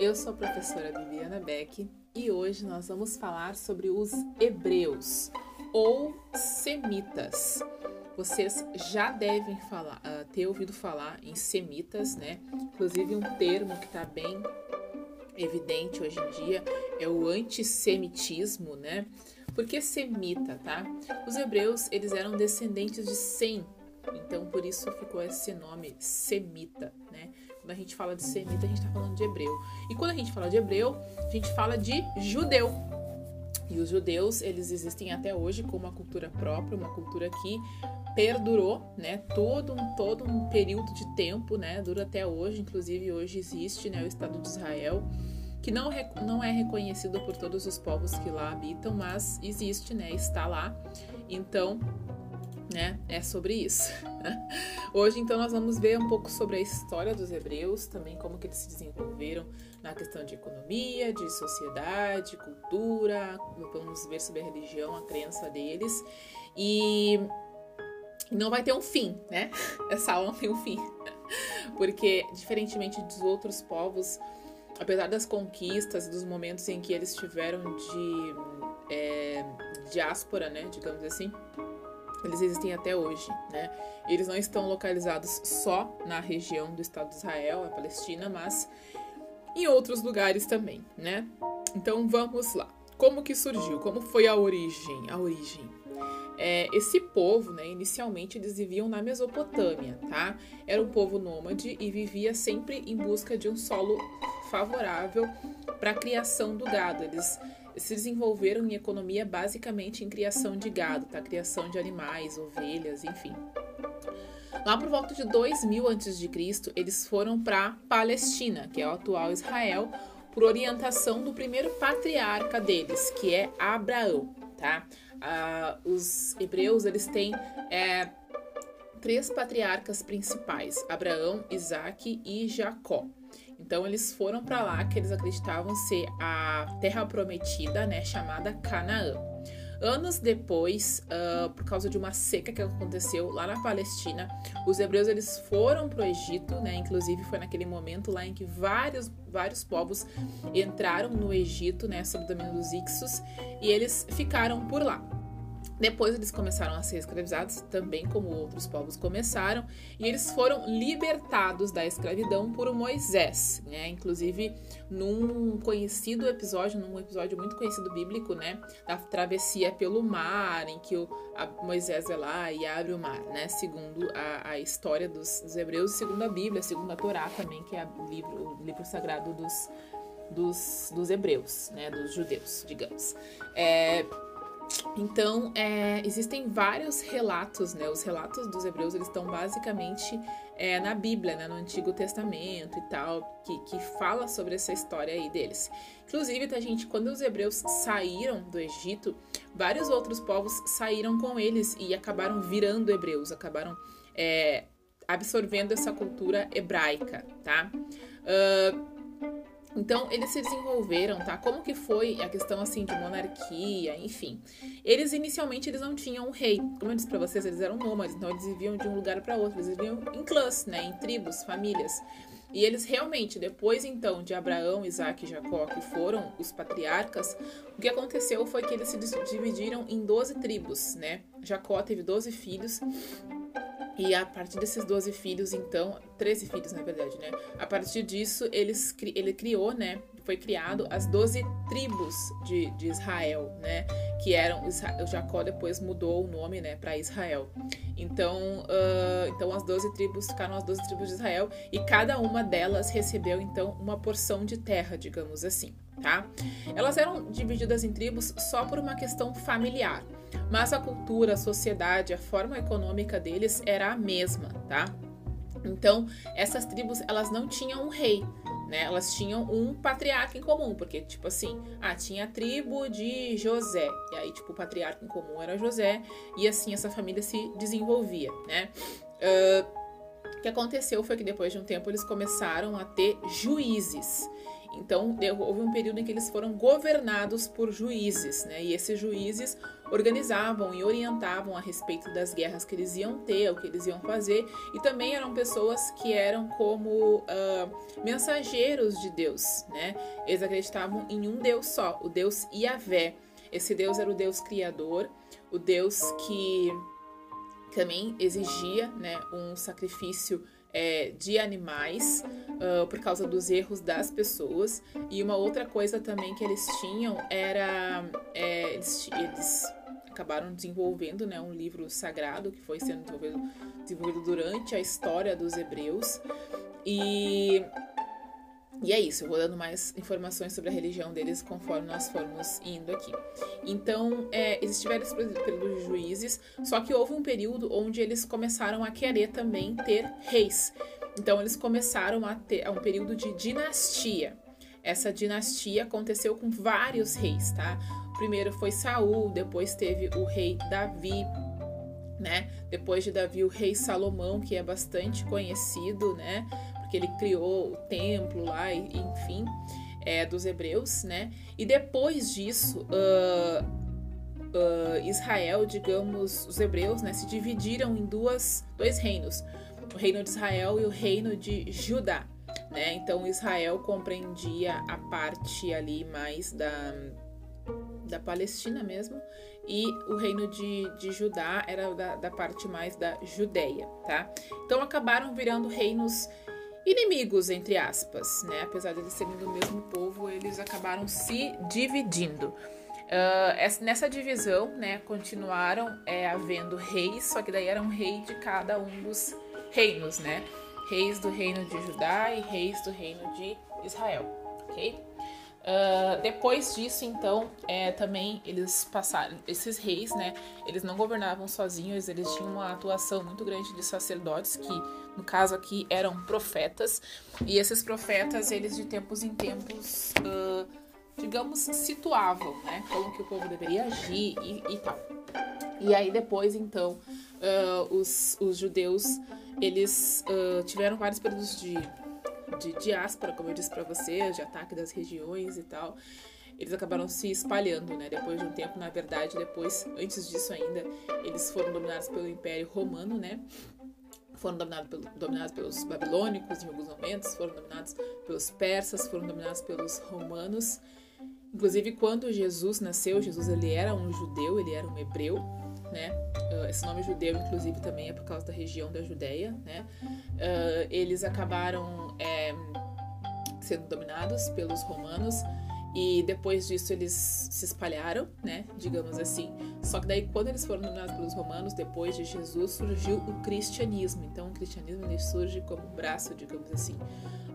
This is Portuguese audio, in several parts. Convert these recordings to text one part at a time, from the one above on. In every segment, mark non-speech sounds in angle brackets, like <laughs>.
Eu sou a professora Viviana Beck e hoje nós vamos falar sobre os hebreus ou semitas. Vocês já devem falar, uh, ter ouvido falar em semitas, né? Inclusive um termo que está bem evidente hoje em dia é o antissemitismo, né? Por que semita, tá? Os hebreus, eles eram descendentes de Sem, então por isso ficou esse nome semita, né? Quando a gente fala de semita, a gente está falando de hebreu. E quando a gente fala de hebreu, a gente fala de judeu. E os judeus, eles existem até hoje com uma cultura própria, uma cultura que perdurou, né, todo um, todo um período de tempo, né, dura até hoje, inclusive hoje existe, né, o Estado de Israel, que não, não é reconhecido por todos os povos que lá habitam, mas existe, né, está lá. Então, né? É sobre isso. <laughs> Hoje, então, nós vamos ver um pouco sobre a história dos hebreus, também como que eles se desenvolveram na questão de economia, de sociedade, cultura. Vamos ver sobre a religião, a crença deles. E não vai ter um fim, né? <laughs> Essa aula não tem um fim. <laughs> Porque, diferentemente dos outros povos, apesar das conquistas, dos momentos em que eles tiveram de é, diáspora, né? Digamos assim eles existem até hoje, né? Eles não estão localizados só na região do Estado de Israel, a Palestina, mas em outros lugares também, né? Então vamos lá. Como que surgiu? Como foi a origem? A origem. É, esse povo, né, inicialmente eles viviam na Mesopotâmia, tá? Era um povo nômade e vivia sempre em busca de um solo favorável para a criação do gado. Eles se desenvolveram em economia basicamente em criação de gado, tá? Criação de animais, ovelhas, enfim. Lá por volta de 2000 a.C., eles foram para Palestina, que é o atual Israel, por orientação do primeiro patriarca deles, que é Abraão, tá? Ah, os hebreus, eles têm é, três patriarcas principais, Abraão, Isaac e Jacó. Então eles foram para lá que eles acreditavam ser a terra prometida, né, chamada Canaã. Anos depois, uh, por causa de uma seca que aconteceu lá na Palestina, os hebreus eles foram para o Egito, né? Inclusive foi naquele momento lá em que vários vários povos entraram no Egito, né, sob o domínio dos Ixos, e eles ficaram por lá. Depois eles começaram a ser escravizados, também como outros povos começaram, e eles foram libertados da escravidão por Moisés, né? Inclusive num conhecido episódio, num episódio muito conhecido bíblico, né? Da travessia pelo mar, em que o, Moisés vai lá e abre o mar, né? Segundo a, a história dos, dos, hebreus, segundo a Bíblia, segundo a Torá também, que é livro, o livro sagrado dos, dos, dos hebreus, né? Dos judeus, digamos. É, então, é, existem vários relatos, né? Os relatos dos hebreus, eles estão basicamente é, na Bíblia, né? No Antigo Testamento e tal, que, que fala sobre essa história aí deles. Inclusive, tá, gente, quando os hebreus saíram do Egito, vários outros povos saíram com eles e acabaram virando hebreus, acabaram é, absorvendo essa cultura hebraica, tá? Uh, então, eles se desenvolveram, tá? Como que foi a questão, assim, de monarquia, enfim. Eles, inicialmente, eles não tinham um rei. Como eu disse pra vocês, eles eram nômades, então eles viviam de um lugar para outro. Eles viviam em clãs, né? Em tribos, famílias. E eles realmente, depois, então, de Abraão, Isaac e Jacó, que foram os patriarcas, o que aconteceu foi que eles se dividiram em 12 tribos, né? Jacó teve 12 filhos e a partir desses 12 filhos, então, 13 filhos na verdade, né? A partir disso, eles, ele criou, né? Foi criado as 12 tribos de, de Israel, né? Que eram. O Jacó depois mudou o nome, né? Para Israel. Então, uh, então, as 12 tribos ficaram as 12 tribos de Israel e cada uma delas recebeu, então, uma porção de terra, digamos assim, tá? Elas eram divididas em tribos só por uma questão familiar. Mas a cultura, a sociedade, a forma econômica deles era a mesma, tá? Então, essas tribos, elas não tinham um rei, né? Elas tinham um patriarca em comum, porque, tipo assim, ah, tinha a tribo de José, e aí, tipo, o patriarca em comum era José, e assim essa família se desenvolvia, né? Uh, o que aconteceu foi que depois de um tempo eles começaram a ter juízes. Então, houve um período em que eles foram governados por juízes, né? E esses juízes organizavam e orientavam a respeito das guerras que eles iam ter, o que eles iam fazer, e também eram pessoas que eram como uh, mensageiros de Deus, né? Eles acreditavam em um Deus só, o Deus Yahvé. Esse Deus era o Deus criador, o Deus que também exigia né, um sacrifício é, de animais uh, por causa dos erros das pessoas. E uma outra coisa também que eles tinham era. É, eles, eles, acabaram desenvolvendo né, um livro sagrado que foi sendo desenvolvido, desenvolvido durante a história dos hebreus. E e é isso, eu vou dando mais informações sobre a religião deles conforme nós formos indo aqui. Então, é, eles tiveram esse período de juízes, só que houve um período onde eles começaram a querer também ter reis. Então, eles começaram a ter a um período de dinastia. Essa dinastia aconteceu com vários reis, tá? O primeiro foi Saul, depois teve o rei Davi, né? Depois de Davi, o rei Salomão, que é bastante conhecido, né? Que ele criou o templo lá, enfim, é, dos hebreus, né? E depois disso, uh, uh, Israel, digamos, os hebreus, né, se dividiram em duas, dois reinos, o reino de Israel e o reino de Judá, né? Então Israel compreendia a parte ali mais da da Palestina mesmo, e o reino de, de Judá era da, da parte mais da Judéia, tá? Então acabaram virando reinos inimigos, entre aspas, né? Apesar de eles serem do mesmo povo, eles acabaram se dividindo. Uh, nessa divisão, né, continuaram é, havendo reis, só que daí era um rei de cada um dos reinos, né? Reis do reino de Judá e reis do reino de Israel, ok? Uh, depois disso, então, é, também eles passaram, esses reis, né? Eles não governavam sozinhos, eles tinham uma atuação muito grande de sacerdotes, que no caso aqui eram profetas, e esses profetas, eles de tempos em tempos, uh, digamos, situavam, né? Como que o povo deveria agir e, e tal. E aí depois, então, uh, os, os judeus, eles tiveram vários períodos de de diáspora, como eu disse para você, de ataque das regiões e tal, eles acabaram se espalhando, né? Depois de um tempo, na verdade, depois, antes disso ainda, eles foram dominados pelo Império Romano, né? Foram dominados, pelo, dominados pelos babilônicos em alguns momentos, foram dominados pelos persas, foram dominados pelos romanos. Inclusive, quando Jesus nasceu, Jesus ele era um judeu, ele era um hebreu, né? Uh, esse nome judeu, inclusive, também é por causa da região da Judéia, né? Uh, eles acabaram é, sendo dominados pelos romanos e depois disso eles se espalharam, né? Digamos assim. Só que daí, quando eles foram dominados pelos romanos, depois de Jesus, surgiu o cristianismo. Então, o cristianismo surge como um braço, digamos assim,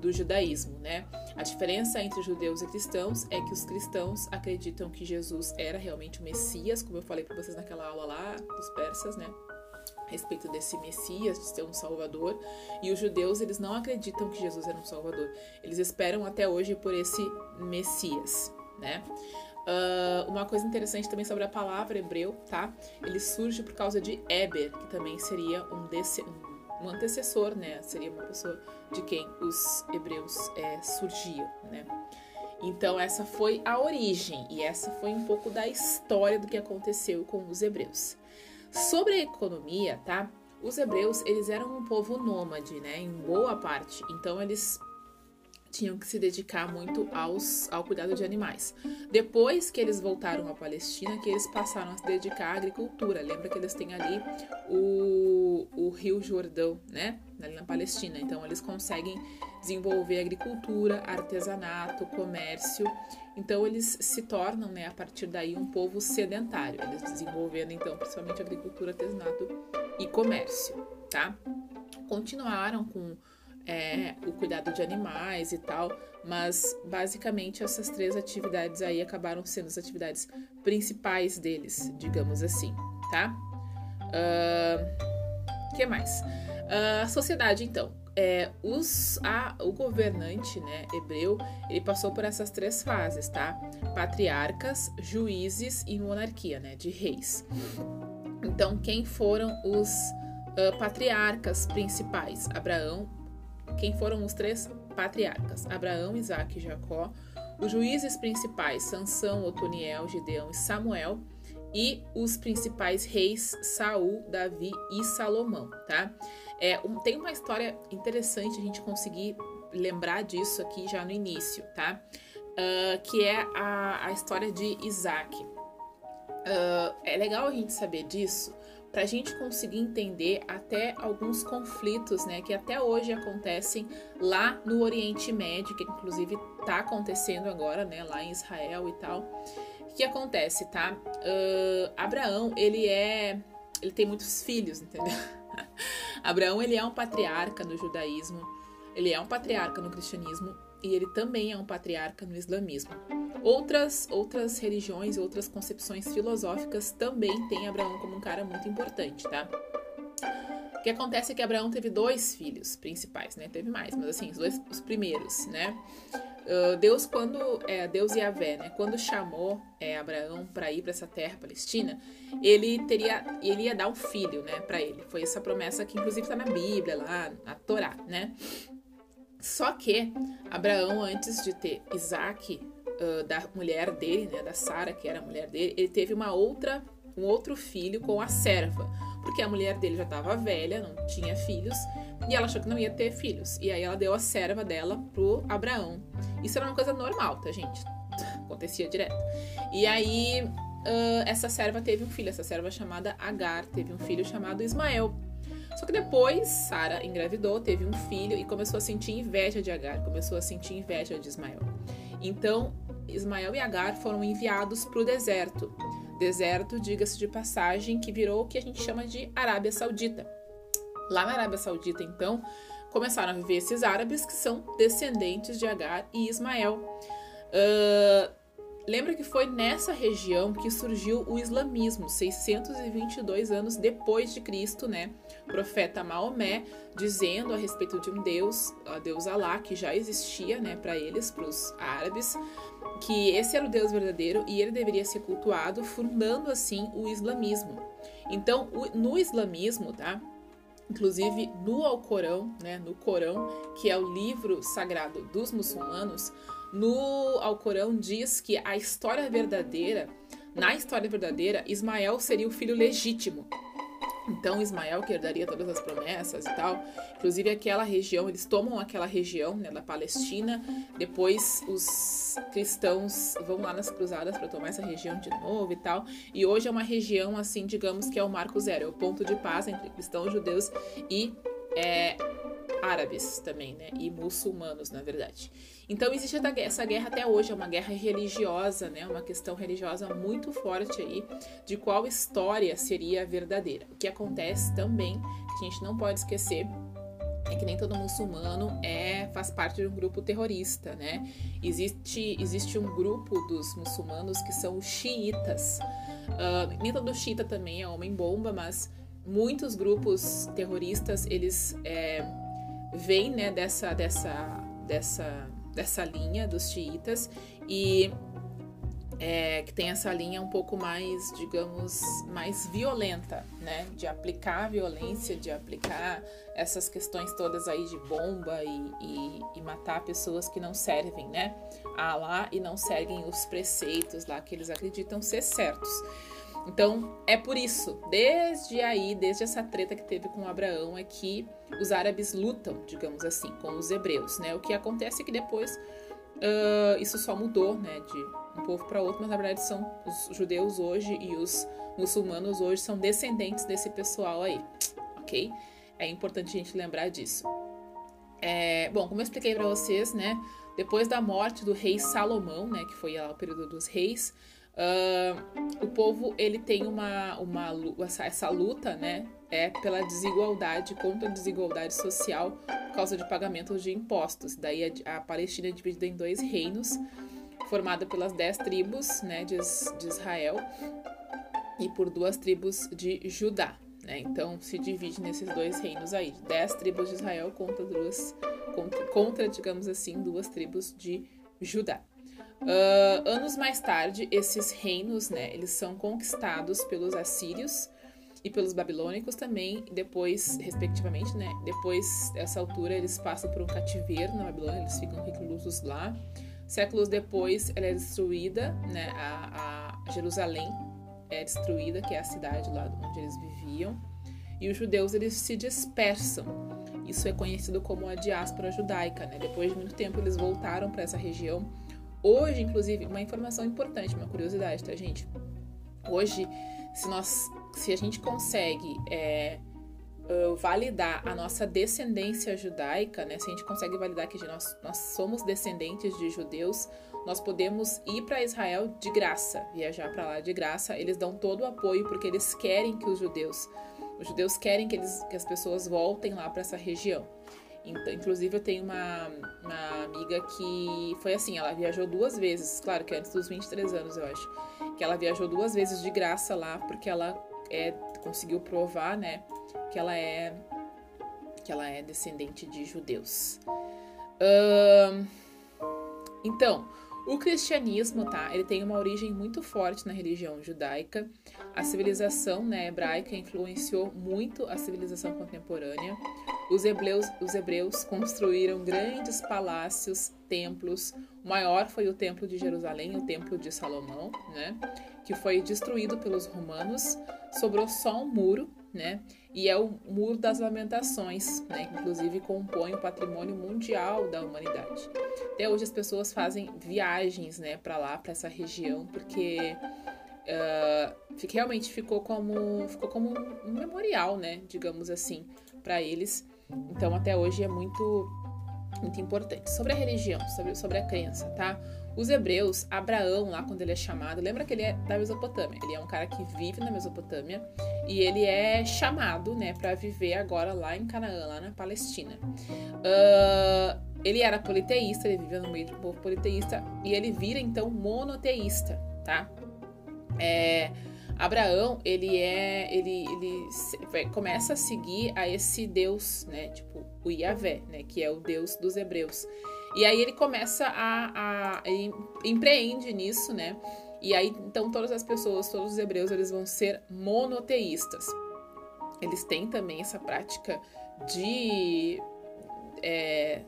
do judaísmo, né? A diferença entre judeus e cristãos é que os cristãos acreditam que Jesus era realmente o Messias, como eu falei para vocês naquela aula lá dos persas, né? A respeito desse Messias, de ser um Salvador, e os judeus eles não acreditam que Jesus era um Salvador. Eles esperam até hoje por esse Messias, né? Uh, uma coisa interessante também sobre a palavra hebreu, tá? Ele surge por causa de Eber, que também seria um, desse, um um antecessor, né? Seria uma pessoa de quem os hebreus é, surgiam, né? Então essa foi a origem e essa foi um pouco da história do que aconteceu com os hebreus. Sobre a economia, tá? Os hebreus eles eram um povo nômade, né? Em boa parte. Então eles tinham que se dedicar muito aos, ao cuidado de animais. Depois que eles voltaram à Palestina, que eles passaram a se dedicar à agricultura. Lembra que eles têm ali o, o Rio Jordão, né? Ali na Palestina. Então eles conseguem desenvolver agricultura, artesanato, comércio. Então eles se tornam, né, a partir daí, um povo sedentário. Eles desenvolvendo, então, principalmente agricultura, artesanato e comércio, tá? Continuaram com é, o cuidado de animais e tal, mas basicamente essas três atividades aí acabaram sendo as atividades principais deles, digamos assim, tá? O uh, que mais? Uh, a sociedade, então. É, os, a, o governante né, hebreu ele passou por essas três fases, tá? Patriarcas, juízes e monarquia, né? De reis. Então, quem foram os uh, patriarcas principais? Abraão, quem foram os três patriarcas: Abraão, Isaac e Jacó, os juízes principais Sansão, Otoniel, Gideão e Samuel, e os principais reis Saul, Davi e Salomão, tá? É, um, tem uma história interessante a gente conseguir lembrar disso aqui já no início, tá? Uh, que é a, a, história de Isaac. Uh, é legal a gente saber disso para a gente conseguir entender até alguns conflitos, né, que até hoje acontecem lá no Oriente Médio, que inclusive está acontecendo agora, né, lá em Israel e tal. O que acontece, tá? Uh, Abraão, ele é, ele tem muitos filhos, entendeu? <laughs> Abraão, ele é um patriarca no judaísmo, ele é um patriarca no cristianismo e ele também é um patriarca no islamismo. Outras, outras religiões, outras concepções filosóficas também têm Abraão como um cara muito importante, tá? O que acontece é que Abraão teve dois filhos principais, né? Teve mais, mas assim, os dois os primeiros, né? Uh, Deus quando é, Deus e Avé, né? Quando chamou é, Abraão para ir para essa terra palestina, ele teria ele ia dar um filho, né, para ele. Foi essa promessa que inclusive está na Bíblia lá, na Torá, né? Só que Abraão antes de ter Isaac, uh, da mulher dele, né, da Sara, que era a mulher dele, ele teve uma outra, um outro filho com a serva, porque a mulher dele já estava velha, não tinha filhos, e ela achou que não ia ter filhos. E aí ela deu a serva dela pro Abraão. Isso era uma coisa normal, tá, gente? <laughs> Acontecia direto. E aí uh, essa serva teve um filho, essa serva chamada Agar, teve um filho chamado Ismael. Só que depois Sara engravidou, teve um filho e começou a sentir inveja de Agar, começou a sentir inveja de Ismael. Então Ismael e Agar foram enviados para o deserto. Deserto, diga-se de passagem, que virou o que a gente chama de Arábia Saudita. Lá na Arábia Saudita, então, começaram a viver esses árabes que são descendentes de Agar e Ismael. Uh, lembra que foi nessa região que surgiu o islamismo, 622 anos depois de Cristo, né? O profeta Maomé dizendo a respeito de um Deus, a Deus Alá, que já existia, né, para eles, para os árabes, que esse era o Deus verdadeiro e ele deveria ser cultuado, fundando assim o islamismo. Então, no islamismo, tá? Inclusive no Alcorão, né, no Corão, que é o livro sagrado dos muçulmanos, no Alcorão diz que a história verdadeira, na história verdadeira, Ismael seria o filho legítimo então Ismael que herdaria todas as promessas e tal. Inclusive aquela região, eles tomam aquela região né, da Palestina. Depois os cristãos vão lá nas cruzadas para tomar essa região de novo e tal. E hoje é uma região assim, digamos que é o marco zero, é o ponto de paz entre cristãos, judeus e é, árabes também, né? E muçulmanos, na verdade. Então existe essa guerra até hoje, é uma guerra religiosa, né? Uma questão religiosa muito forte aí de qual história seria verdadeira. O que acontece também, que a gente não pode esquecer, é que nem todo muçulmano é faz parte de um grupo terrorista, né? Existe, existe um grupo dos muçulmanos que são xiitas. Uh, nem todo xiita também é homem-bomba, mas muitos grupos terroristas, eles é, vêm né, dessa, dessa, dessa dessa linha dos xiitas e é, que tem essa linha um pouco mais, digamos, mais violenta, né? De aplicar violência, de aplicar essas questões todas aí de bomba e, e, e matar pessoas que não servem, né? A lá e não seguem os preceitos lá que eles acreditam ser certos. Então, é por isso, desde aí, desde essa treta que teve com Abraão, é que os árabes lutam, digamos assim, com os hebreus, né? O que acontece é que depois uh, isso só mudou, né, de um povo para outro, mas na verdade são os judeus hoje e os muçulmanos hoje são descendentes desse pessoal aí, ok? É importante a gente lembrar disso. É, bom, como eu expliquei para vocês, né, depois da morte do rei Salomão, né, que foi o período dos reis, Uh, o povo ele tem uma, uma essa, luta, né? É pela desigualdade, contra a desigualdade social por causa de pagamentos de impostos. Daí a, a Palestina é dividida em dois reinos, formada pelas dez tribos, né, de, de Israel e por duas tribos de Judá. Né? Então se divide nesses dois reinos aí, dez tribos de Israel contra duas, contra, contra digamos assim, duas tribos de Judá. Uh, anos mais tarde, esses reinos, né, eles são conquistados pelos assírios e pelos babilônicos também, depois, respectivamente, né? Depois dessa altura, eles passam por um cativeiro na Babilônia, eles ficam reclusos lá. Séculos depois, ela é destruída, né? A, a Jerusalém é destruída, que é a cidade lá onde eles viviam. E os judeus, eles se dispersam. Isso é conhecido como a diáspora judaica, né? Depois de muito tempo, eles voltaram para essa região. Hoje, inclusive, uma informação importante, uma curiosidade, tá, gente? Hoje, se nós, se a gente consegue é, validar a nossa descendência judaica, né? Se a gente consegue validar que nós, nós somos descendentes de judeus, nós podemos ir para Israel de graça, viajar para lá de graça. Eles dão todo o apoio porque eles querem que os judeus, os judeus querem que, eles, que as pessoas voltem lá para essa região. Então, inclusive, eu tenho uma, uma amiga que foi assim: ela viajou duas vezes, claro que antes dos 23 anos, eu acho, que ela viajou duas vezes de graça lá, porque ela é, conseguiu provar, né, que ela é que ela é descendente de judeus. Então, o cristianismo, tá? Ele tem uma origem muito forte na religião judaica. A civilização né, hebraica influenciou muito a civilização contemporânea. Os hebreus, os hebreus construíram grandes palácios, templos. O maior foi o Templo de Jerusalém, o Templo de Salomão, né? Que foi destruído pelos romanos. Sobrou só um muro, né? E é o Muro das Lamentações, né? Que inclusive compõe o patrimônio mundial da humanidade. Até hoje as pessoas fazem viagens, né, para lá, para essa região, porque uh, realmente ficou como ficou como um memorial, né, digamos assim, para eles. Então até hoje é muito muito importante. Sobre a religião, sobre, sobre a crença, tá? Os hebreus, Abraão, lá quando ele é chamado, lembra que ele é da Mesopotâmia? Ele é um cara que vive na Mesopotâmia e ele é chamado, né, para viver agora lá em Canaã, lá na Palestina. Uh, ele era politeísta, ele vivia no meio um povo politeísta e ele vira então monoteísta, tá? É, Abraão, ele é, ele, ele começa a seguir a esse Deus, né, tipo o Yahvé, né, que é o Deus dos hebreus. E aí ele começa a, a ele empreende nisso, né? E aí então todas as pessoas, todos os hebreus, eles vão ser monoteístas. Eles têm também essa prática de é,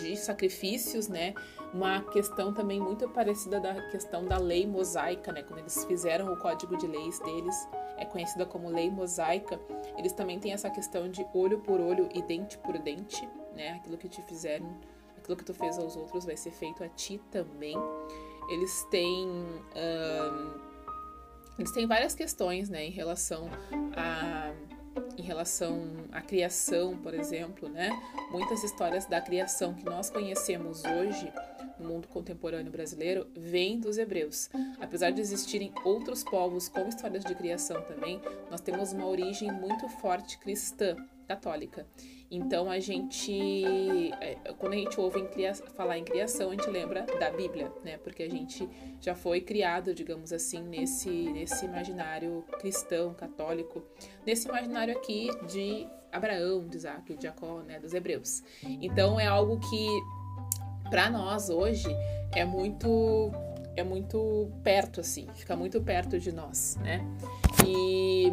de sacrifícios, né? Uma questão também muito parecida da questão da lei mosaica, né? Quando eles fizeram o código de leis deles, é conhecida como lei mosaica. Eles também têm essa questão de olho por olho e dente por dente, né? Aquilo que te fizeram aquilo que tu fez aos outros vai ser feito a ti também. Eles têm. Um, eles têm várias questões, né, em relação a relação à criação, por exemplo, né? Muitas histórias da criação que nós conhecemos hoje no mundo contemporâneo brasileiro vêm dos hebreus. Apesar de existirem outros povos com histórias de criação também, nós temos uma origem muito forte cristã, católica. Então a gente, é, quando a gente ouve em falar em criação, a gente lembra da Bíblia, né? Porque a gente já foi criado, digamos assim, nesse, nesse imaginário cristão, católico, nesse imaginário aqui de Abraão, de Isaac, de Jacó, né? Dos hebreus. Então é algo que, para nós hoje, é muito é muito perto assim, fica muito perto de nós, né? E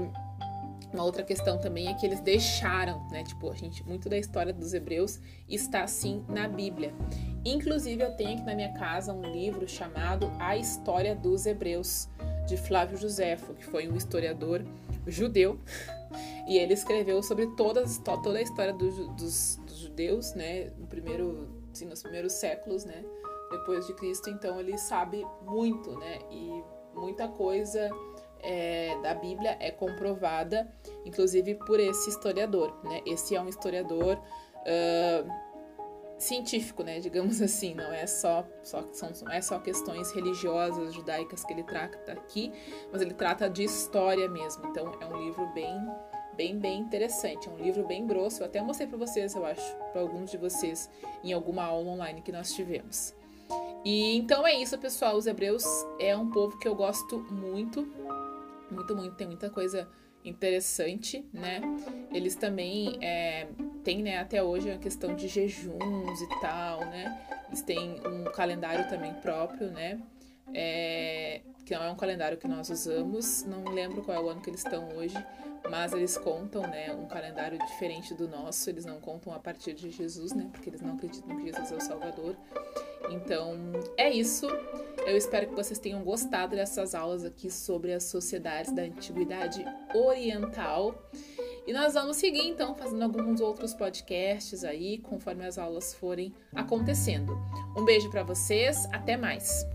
uma outra questão também é que eles deixaram, né? Tipo, a gente, muito da história dos hebreus está assim na Bíblia. Inclusive, eu tenho aqui na minha casa um livro chamado A História dos Hebreus, de Flávio Josefo, que foi um historiador judeu. <laughs> E ele escreveu sobre todas, toda a história do, dos, dos, judeus, né? No primeiro, assim, nos primeiros séculos, né? Depois de Cristo. Então, ele sabe muito, né? E muita coisa é, da Bíblia é comprovada, inclusive por esse historiador, né? Esse é um historiador uh, científico, né? Digamos assim, não é só, só são, não é só questões religiosas judaicas que ele trata aqui, mas ele trata de história mesmo. Então é um livro bem bem, bem interessante. É um livro bem grosso. Eu até mostrei para vocês, eu acho, para alguns de vocês, em alguma aula online que nós tivemos. E então é isso, pessoal. Os hebreus é um povo que eu gosto muito muito, muito, tem muita coisa interessante, né? Eles também é, têm, né, até hoje a questão de jejuns e tal, né? Eles têm um calendário também próprio, né? É, que não é um calendário que nós usamos, não lembro qual é o ano que eles estão hoje, mas eles contam, né, um calendário diferente do nosso. Eles não contam a partir de Jesus, né, porque eles não acreditam que Jesus é o Salvador. Então, é isso. Eu espero que vocês tenham gostado dessas aulas aqui sobre as sociedades da antiguidade oriental. E nós vamos seguir então fazendo alguns outros podcasts aí, conforme as aulas forem acontecendo. Um beijo para vocês, até mais.